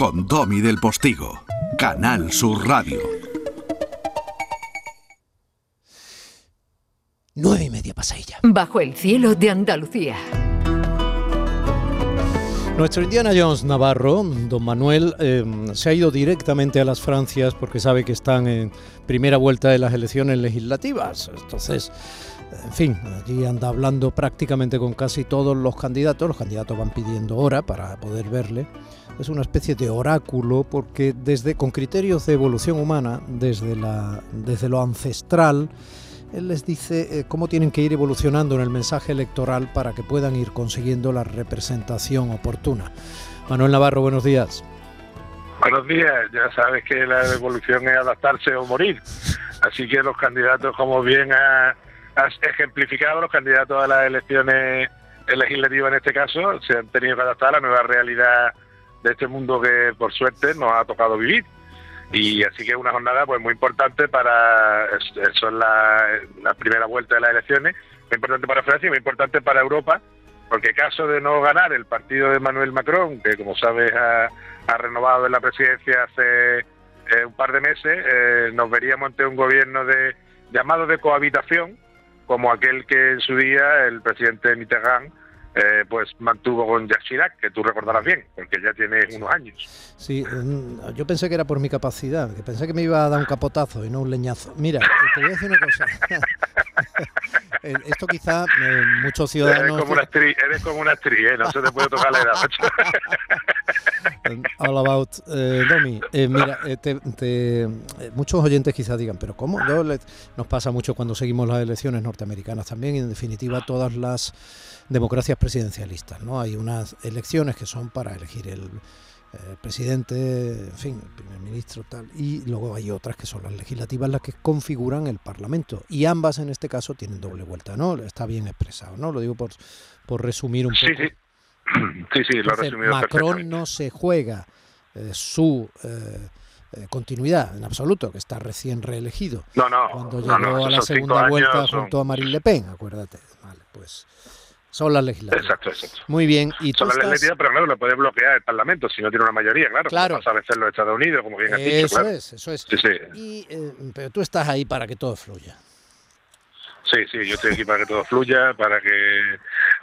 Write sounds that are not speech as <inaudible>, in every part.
con Domi del Postigo, Canal Sur Radio. Nueve y media pasa ella. Bajo el cielo de Andalucía. Nuestro Indiana Jones Navarro, don Manuel, eh, se ha ido directamente a las Francias porque sabe que están en primera vuelta de las elecciones legislativas. Entonces, en fin, allí anda hablando prácticamente con casi todos los candidatos. Los candidatos van pidiendo hora para poder verle. Es una especie de oráculo porque desde con criterios de evolución humana, desde la desde lo ancestral, él les dice eh, cómo tienen que ir evolucionando en el mensaje electoral para que puedan ir consiguiendo la representación oportuna. Manuel Navarro, buenos días. Buenos días, ya sabes que la evolución es adaptarse o morir. Así que los candidatos, como bien has ejemplificado, los candidatos a las elecciones legislativas en este caso, se han tenido que adaptar a la nueva realidad de este mundo que por suerte nos ha tocado vivir. Y así que es una jornada pues muy importante para son la, la primera vuelta de las elecciones muy importante para Francia y muy importante para Europa porque caso de no ganar el partido de Manuel Macron que como sabes ha, renovado en la presidencia hace eh, un par de meses eh, nos veríamos ante un gobierno de llamado de cohabitación como aquel que en su día el presidente Mitterrand eh, pues mantuvo con Jacques Chirac, que tú recordarás bien, porque ya tiene unos años. Sí, yo pensé que era por mi capacidad, que pensé que me iba a dar un capotazo y no un leñazo. Mira, te voy a decir una cosa. <laughs> Eh, esto quizá eh, muchos ciudadanos... Eres como una actriz, eres como una actriz ¿eh? no se te puede tocar la edad. <laughs> All about Domi. mira, muchos oyentes quizás digan, pero ¿cómo? Yo nos pasa mucho cuando seguimos las elecciones norteamericanas también, y en definitiva todas las democracias presidencialistas. ¿no? Hay unas elecciones que son para elegir el eh, presidente, en fin, el primer ministro, tal, y luego hay otras que son las legislativas las que configuran el Parlamento. Y ambas en este caso tienen doble vuelta, ¿no? Está bien expresado, ¿no? Lo digo por, por resumir un poco. Sí, sí. Sí, sí, lo resumido Macron no se juega eh, su eh, continuidad en absoluto, que está recién reelegido. No, no. Cuando llegó a la segunda vuelta junto a Marine Le Pen, acuérdate. Vale, pues son las legislativas. Exacto, exacto. Muy bien. ¿Y Son las legislativas, pero claro, lo puede bloquear el Parlamento si no tiene una mayoría, claro. Claro. Pasa a veces los Estados Unidos, como bien has dicho. Eso claro. es, eso es. Sí, sí. Y, eh, pero tú estás ahí para que todo fluya. Sí, sí, yo estoy aquí para que todo fluya, para que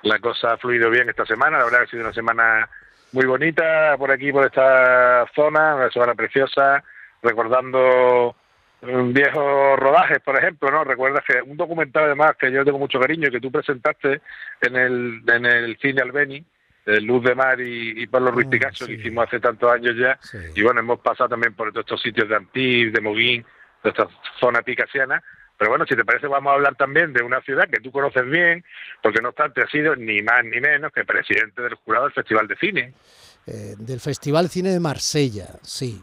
la cosa ha fluido bien esta semana. La verdad que ha sido una semana muy bonita por aquí, por esta zona, una semana preciosa, recordando viejos rodajes, por ejemplo, ¿no? Recuerdas que un documental además que yo tengo mucho cariño y que tú presentaste en el, en el cine Albeni, Luz de Mar y, y Pablo Ruiz Mm, Picasso, sí. que hicimos hace tantos años ya. Sí. Y bueno, hemos pasado también por todos estos sitios de Antibes, de Moguín, de esta zona picasiana. Pero bueno, si te parece, vamos a hablar también de una ciudad que tú conoces bien, porque no obstante ha sido ni más ni menos que presidente del jurado del Festival de Cine. Eh, del Festival Cine de Marsella, sí.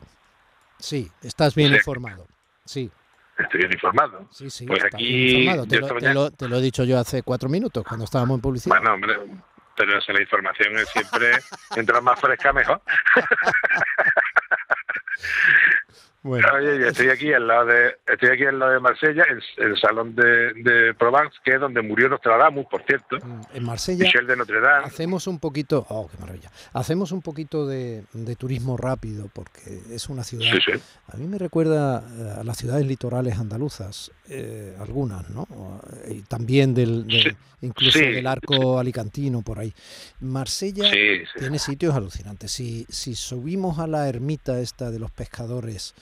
Sí, estás bien Sí. informado. Sí, Estoy bien informado. sí, sí. Pues aquí. Te lo, te lo- te lo he dicho yo hace cuatro minutos, cuando estábamos en publicidad. Bueno, hombre, pero si la información es siempre, mientras más fresca, mejor. <laughs> Bueno, Oye, yo estoy aquí al lado de, estoy aquí al lado de Marsella, en, en el salón de, de Provence, que es donde murió Nostradamus, por cierto, mm, en Marsella Michel de Notre Dame. hacemos un poquito, oh, qué maravilla, hacemos un poquito de, de turismo rápido, porque es una ciudad Sí, sí. A mí me recuerda eh, a las ciudades litorales andaluzas, eh, algunas, ¿no? Y también del, del- Sí, incluso del arco alicantino por ahí. Marsella tiene sitios alucinantes. Si, si subimos a la ermita esta de los pescadores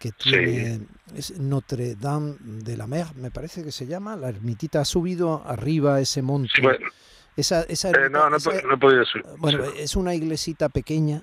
que tiene es Notre Dame de la Mer, me parece que se llama, la ermitita ha subido arriba a ese monte. Sí, bueno, esa, esa eh, ermita- no, no, he esa- po- no he podido subir. bueno, Sí. es una iglesita pequeña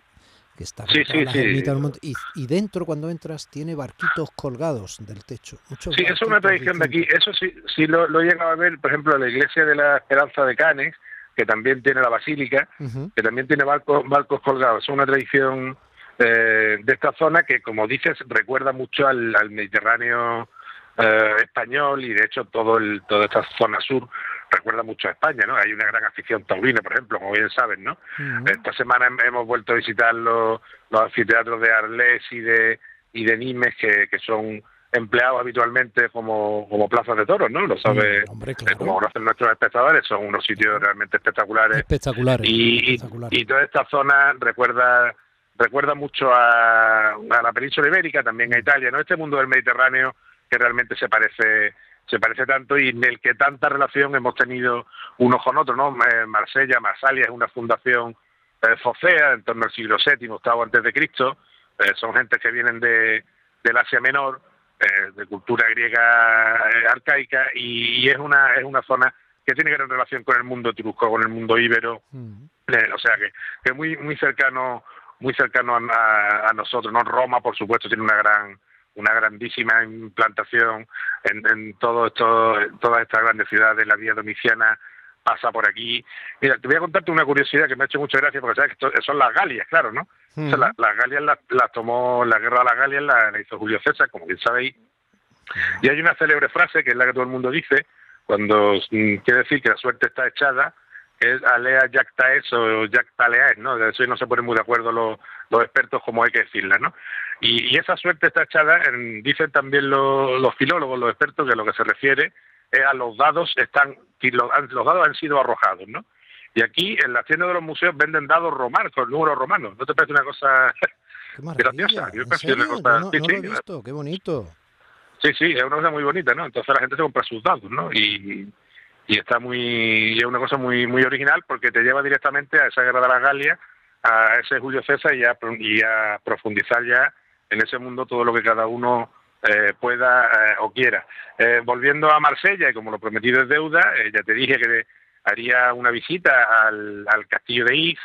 que está Sí, junto a sí, las sí. ermitas del monte, y, y dentro cuando entras tiene barquitos colgados del techo. Muchos Sí, eso es una tradición de aquí. Eso sí, sí lo, lo he llegado a ver, por ejemplo, la iglesia de la Esperanza de Canes, que también tiene la basílica, que también tiene barcos, barcos colgados. Es una tradición de esta zona que, como dices, recuerda mucho al, Mediterráneo español y de hecho todo el, toda esta zona sur recuerda mucho a España, ¿no? Hay una gran afición taurina, por ejemplo, como bien saben, ¿no? Esta semana hemos vuelto a visitar los, los anfiteatros de Arles y de y de Nimes que, que son empleados habitualmente como, como plazas de toros, ¿no? Lo sabe, mm, eh, como conocen nuestros espectadores, son unos sitios realmente espectaculares. Espectaculares. Y, y, toda esta zona recuerda recuerda mucho a, a, la península ibérica, también a Italia, ¿no? Este mundo del Mediterráneo que realmente se parece se parece tanto y en el que tanta relación hemos tenido unos con otros, ¿no? Eh, Marsella, Marsalia es una fundación eh, focea en torno al siglo VII, octavo antes de Cristo, eh, son gente que vienen de, del Asia Menor, eh, de cultura griega arcaica, y, es una es una zona que tiene gran relación con el mundo etrusco, con el mundo íbero, mm. o sea que, que muy muy cercano muy cercano a, nosotros. no Roma, por supuesto, tiene una gran una grandísima implantación en, en todo esto, en todas estas grandes ciudades, la vía domiciana pasa por aquí. Mira, te voy a contarte una curiosidad que me ha hecho mucha gracia, porque sabes que son las Galias, claro, ¿no? las Galias las tomó, la guerra de las Galias la, hizo Julio César, como bien sabéis. Y hay una célebre frase, que es la que todo el mundo dice, cuando mm, quiere decir que la suerte está echada, es alea jactaes o jactaleaes, ¿no? De eso no se ponen muy de acuerdo los, los expertos como hay que decirla, ¿no? Y, y esa suerte está echada, en, dicen también los, los filólogos, los expertos, que a lo que se refiere es a los dados están, los dados han sido arrojados, ¿no? Y aquí en la tienda de los museos venden dados romanos, con números romanos. ¿No te parece una cosa <laughs> grandiosa? Yo una no, sí, lo he visto, qué bonito. Sí, sí, es una cosa muy bonita, ¿no? Entonces la gente se compra sus dados, ¿no? Y, y está muy, y es una cosa muy muy original porque te lleva directamente a esa guerra de la Galia, a ese Julio César y a, profundizar ya en ese mundo todo lo que cada uno eh, pueda eh, o quiera. Eh, volviendo a Marsella, y como lo prometido es deuda, ya te dije que haría una visita al, castillo de If,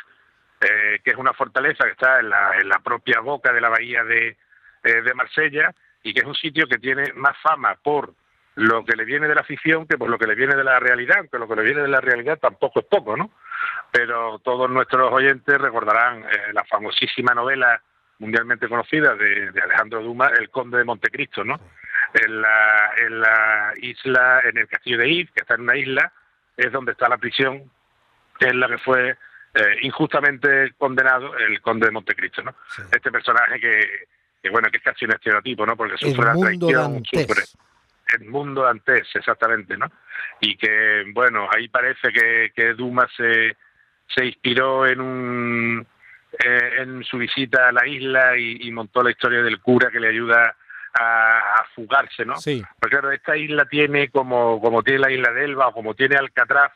eh, que es una fortaleza que está en la, en la propia boca de la bahía de, eh, de Marsella y que es un sitio que tiene más fama por lo que le viene de la ficción que por lo que le viene de la realidad, aunque lo que le viene de la realidad tampoco es poco, ¿no? Pero todos nuestros oyentes recordarán eh, la famosísima novela mundialmente conocida de, de, Alejandro Dumas, El Conde de Montecristo, ¿no? En la, en la isla, en el castillo de If, que está en una isla, es donde está la prisión, que es la que fue eh, injustamente condenado el conde de Montecristo, ¿no? Este personaje que, bueno, que es casi un estereotipo, ¿no? Porque sufre la traición, sufre el mundo antes, exactamente, ¿no? Y que, bueno, ahí parece que, que Dumas se, se inspiró en un eh, en su visita a la isla y, montó la historia del cura que le ayuda a, fugarse, ¿no? Sí. Porque claro, esta isla tiene como, como tiene la isla de Elba o como tiene Alcatraz,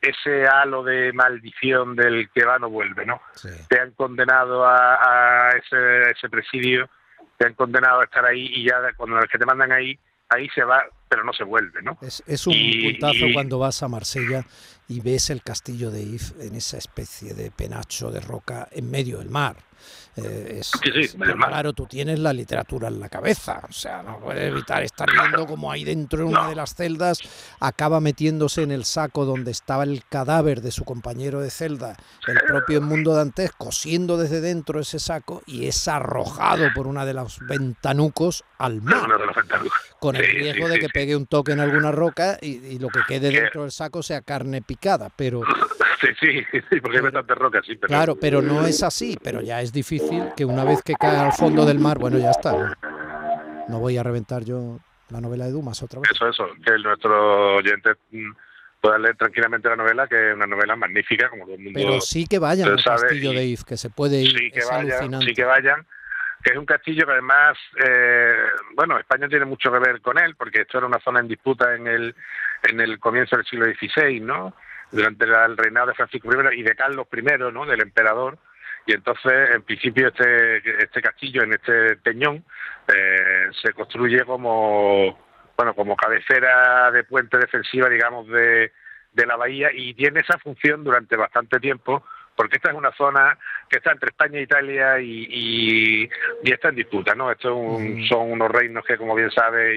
ese halo de maldición del que va no vuelve, ¿no? Te han condenado a, ese, ese presidio, te han condenado a estar ahí y ya cuando los que te mandan ahí, ahí se va, pero no se vuelve, ¿no? Es, es un puntazo cuando vas a Marsella y ves el castillo de If en esa especie de penacho de roca en medio del mar. Eh, es, claro, tú tienes la literatura en la cabeza, o sea, no puedes evitar estar viendo como ahí dentro en una de las celdas acaba metiéndose en el saco donde estaba el cadáver de su compañero de celda, el propio Mundo Dantes, cosiendo desde dentro ese saco y es arrojado por una de los ventanucos al mar, con el riesgo de que pegue un toque en alguna roca y, lo que quede dentro del saco sea carne picada, pero... <laughs> Sí, sí, <laughs> sí porque hay bastantes rocas, sí. Pero... Claro, pero no es así, pero ya es difícil que una vez que cae al fondo del mar, bueno, ya está. No, voy a reventar yo la novela de Dumas otra vez. Eso, eso, que nuestro oyente mm, pueda leer tranquilamente la novela, que es una novela magnífica, como todo el mundo Pero sí que vayan al castillo de If, que se puede ir, sí que vayan, Sí que vayan, que es un castillo que además, eh, bueno, España tiene mucho que ver con él, porque esto era una zona en disputa en el, en el comienzo del siglo XVI, ¿no? Durante el reinado de Francisco I y de Carlos I, ¿no? Del emperador, y entonces en principio este, este castillo en este peñón eh, se construye como bueno como cabecera de puente defensiva digamos de, de la bahía y tiene esa función durante bastante tiempo porque esta es una zona que está entre España e Italia y, y, está en disputa, ¿no? Estos son unos reinos que, como bien sabe,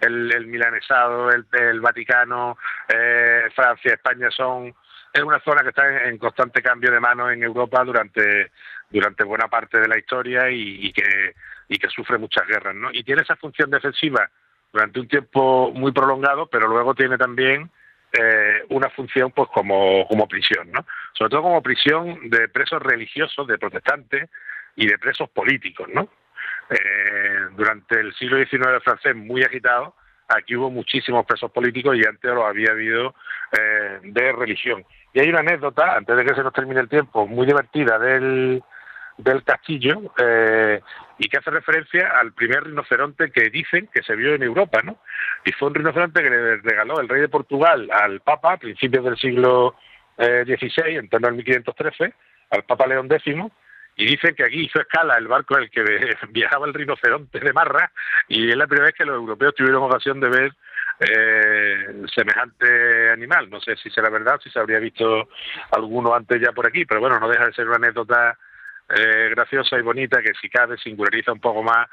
el, el milanesado, el, el Vaticano, eh, Francia, España son es una zona que está en, constante cambio de mano en Europa durante durante buena parte de la historia y, que, y que sufre muchas guerras, ¿no? Y tiene esa función defensiva durante un tiempo muy prolongado, pero luego tiene también eh, una función pues como, como prisión, ¿no? Sobre todo como prisión de presos religiosos, de protestantes y de presos políticos, ¿no? Eh, durante el siglo XIX francés muy agitado, aquí hubo muchísimos presos políticos y antes lo había habido eh, de religión. Y hay una anécdota, antes de que se nos termine el tiempo, muy divertida del, del castillo eh, y que hace referencia al primer rinoceronte que dicen que se vio en Europa, ¿no? Y fue un rinoceronte que le regaló el rey de Portugal al Papa a principios del siglo XVI, eh, en torno al 1513, al Papa León X, y dicen que aquí hizo escala el barco en el que <laughs> viajaba el rinoceronte de Marra y es la primera vez que los europeos tuvieron ocasión de ver eh, semejante animal. No sé si será verdad, si se habría visto alguno antes ya por aquí, pero bueno, no deja de ser una anécdota eh, graciosa y bonita que si cabe singulariza un poco más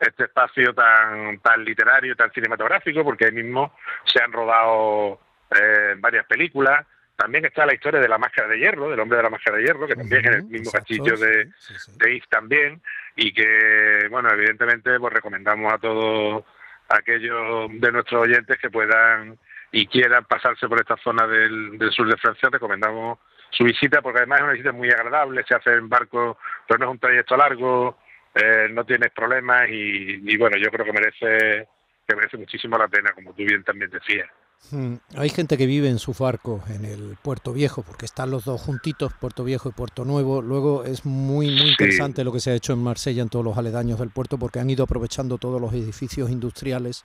este espacio tan tan literario, tan cinematográfico, porque ahí mismo se han rodado eh, varias películas. También está la historia de la máscara de hierro, del hombre de la máscara de hierro, que también es el mismo castillo de, sí, también, y que, bueno, evidentemente, pues recomendamos a todos aquellos de nuestros oyentes que puedan y quieran pasarse por esta zona del, del sur de Francia, recomendamos su visita, porque además es una visita muy agradable, se hace en barco, pero no es un trayecto largo, eh, no tienes problemas y, y, bueno, yo creo que merece que merece muchísimo la pena, como tú bien también decías. Hmm. Hay gente que vive en su barco en el Puerto Viejo, porque están los dos juntitos, Puerto Viejo y Puerto Nuevo. Luego es muy, muy interesante lo que se ha hecho en Marsella, en todos los aledaños del puerto, porque han ido aprovechando todos los edificios industriales,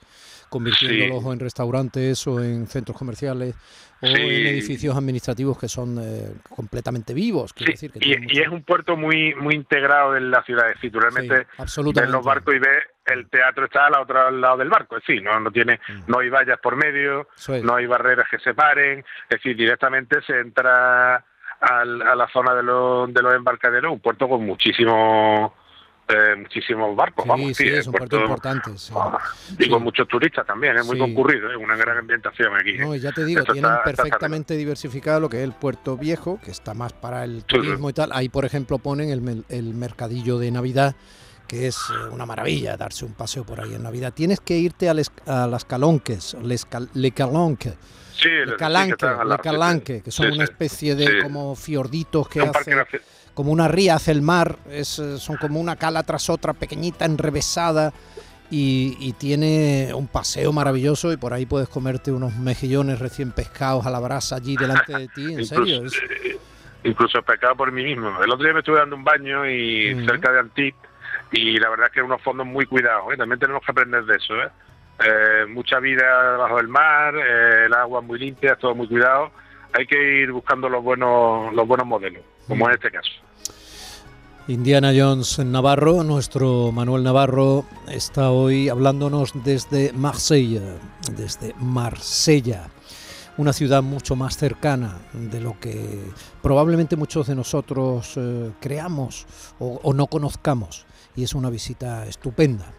convirtiéndolos en restaurantes o en centros comerciales o en edificios administrativos que son eh, completamente vivos. Decir que y, es un puerto muy muy integrado en la ciudad. Decir, realmente ves los barcos y ves el teatro está al otro lado del barco. Es decir, no, no, tiene, no hay vallas por medio, no hay barreras que separen. Es decir, directamente se entra a la zona de, los, de los embarcaderos, un puerto con muchísimo eh, muchísimos barcos. vamos, sí, es un puerto, importante. Ah, y con muchos turistas también, es muy concurrido, es una gran ambientación aquí. No, ya te digo, tienen perfectamente diversificado lo que es el puerto viejo, que está más para el turismo y tal. Ahí, por ejemplo, ponen el, el mercadillo de Navidad que es eh, una maravilla darse un paseo por ahí en Navidad. Tienes que irte a, a las Calonques, Les Le Calonque. Sí, Le Calanque, Le Calanque, que son una especie de como fiorditos que hace como una ría hacia el mar, es, eh, son como una cala tras otra, pequeñita, enrevesada. Y, tiene un paseo maravilloso y por ahí puedes comerte unos mejillones recién pescados a la brasa allí delante de ti, en <laughs> serio. Incluso pescado por mí mismo. El otro día me estuve dando un baño y cerca de Antip y la verdad es que unos fondos muy cuidados. ¿eh? También tenemos que aprender de eso. ¿eh? eh mucha vida bajo el mar, el agua muy limpia, todo muy cuidado. Hay que ir buscando los buenos, los buenos modelos como en este caso. Indiana Jones Navarro, nuestro Manuel Navarro, está hoy hablándonos desde Marsella, desde Marsella, una ciudad mucho más cercana de lo que probablemente muchos de nosotros creamos o, no conozcamos. Y es una visita estupenda,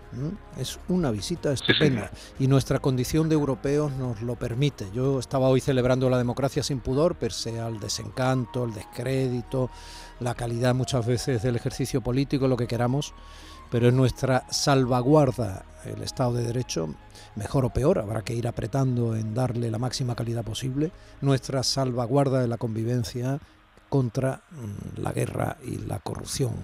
es una visita estupenda. Y nuestra condición de europeos nos lo permite. Yo estaba hoy celebrando la democracia sin pudor, pese al desencanto, el descrédito, la calidad muchas veces del ejercicio político, lo que queramos, pero es nuestra salvaguarda el Estado de Derecho, mejor o peor, habrá que ir apretando en darle la máxima calidad posible, nuestra salvaguarda de la convivencia contra mm, la guerra y la corrupción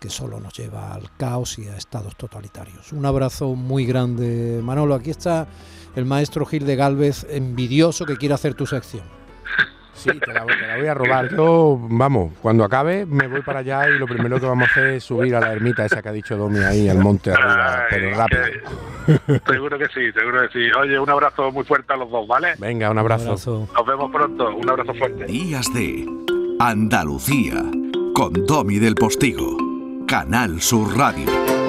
que solo nos lleva al caos y a estados totalitarios. Un abrazo muy grande, Manolo. Aquí está el maestro Gil de Galvez, envidioso que quiere hacer tu sección. Sí, te la, voy a robar. Yo, vamos, cuando acabe me voy para allá y lo primero que vamos a hacer es subir a la ermita esa que ha dicho Domi ahí al monte arriba, pero rápido. seguro que sí, seguro que sí. Oye, un abrazo muy fuerte a los dos, ¿vale? Venga, un abrazo. Nos vemos pronto, un abrazo fuerte. Días de Andalucía con Domi del Postigo, Canal Sur Radio.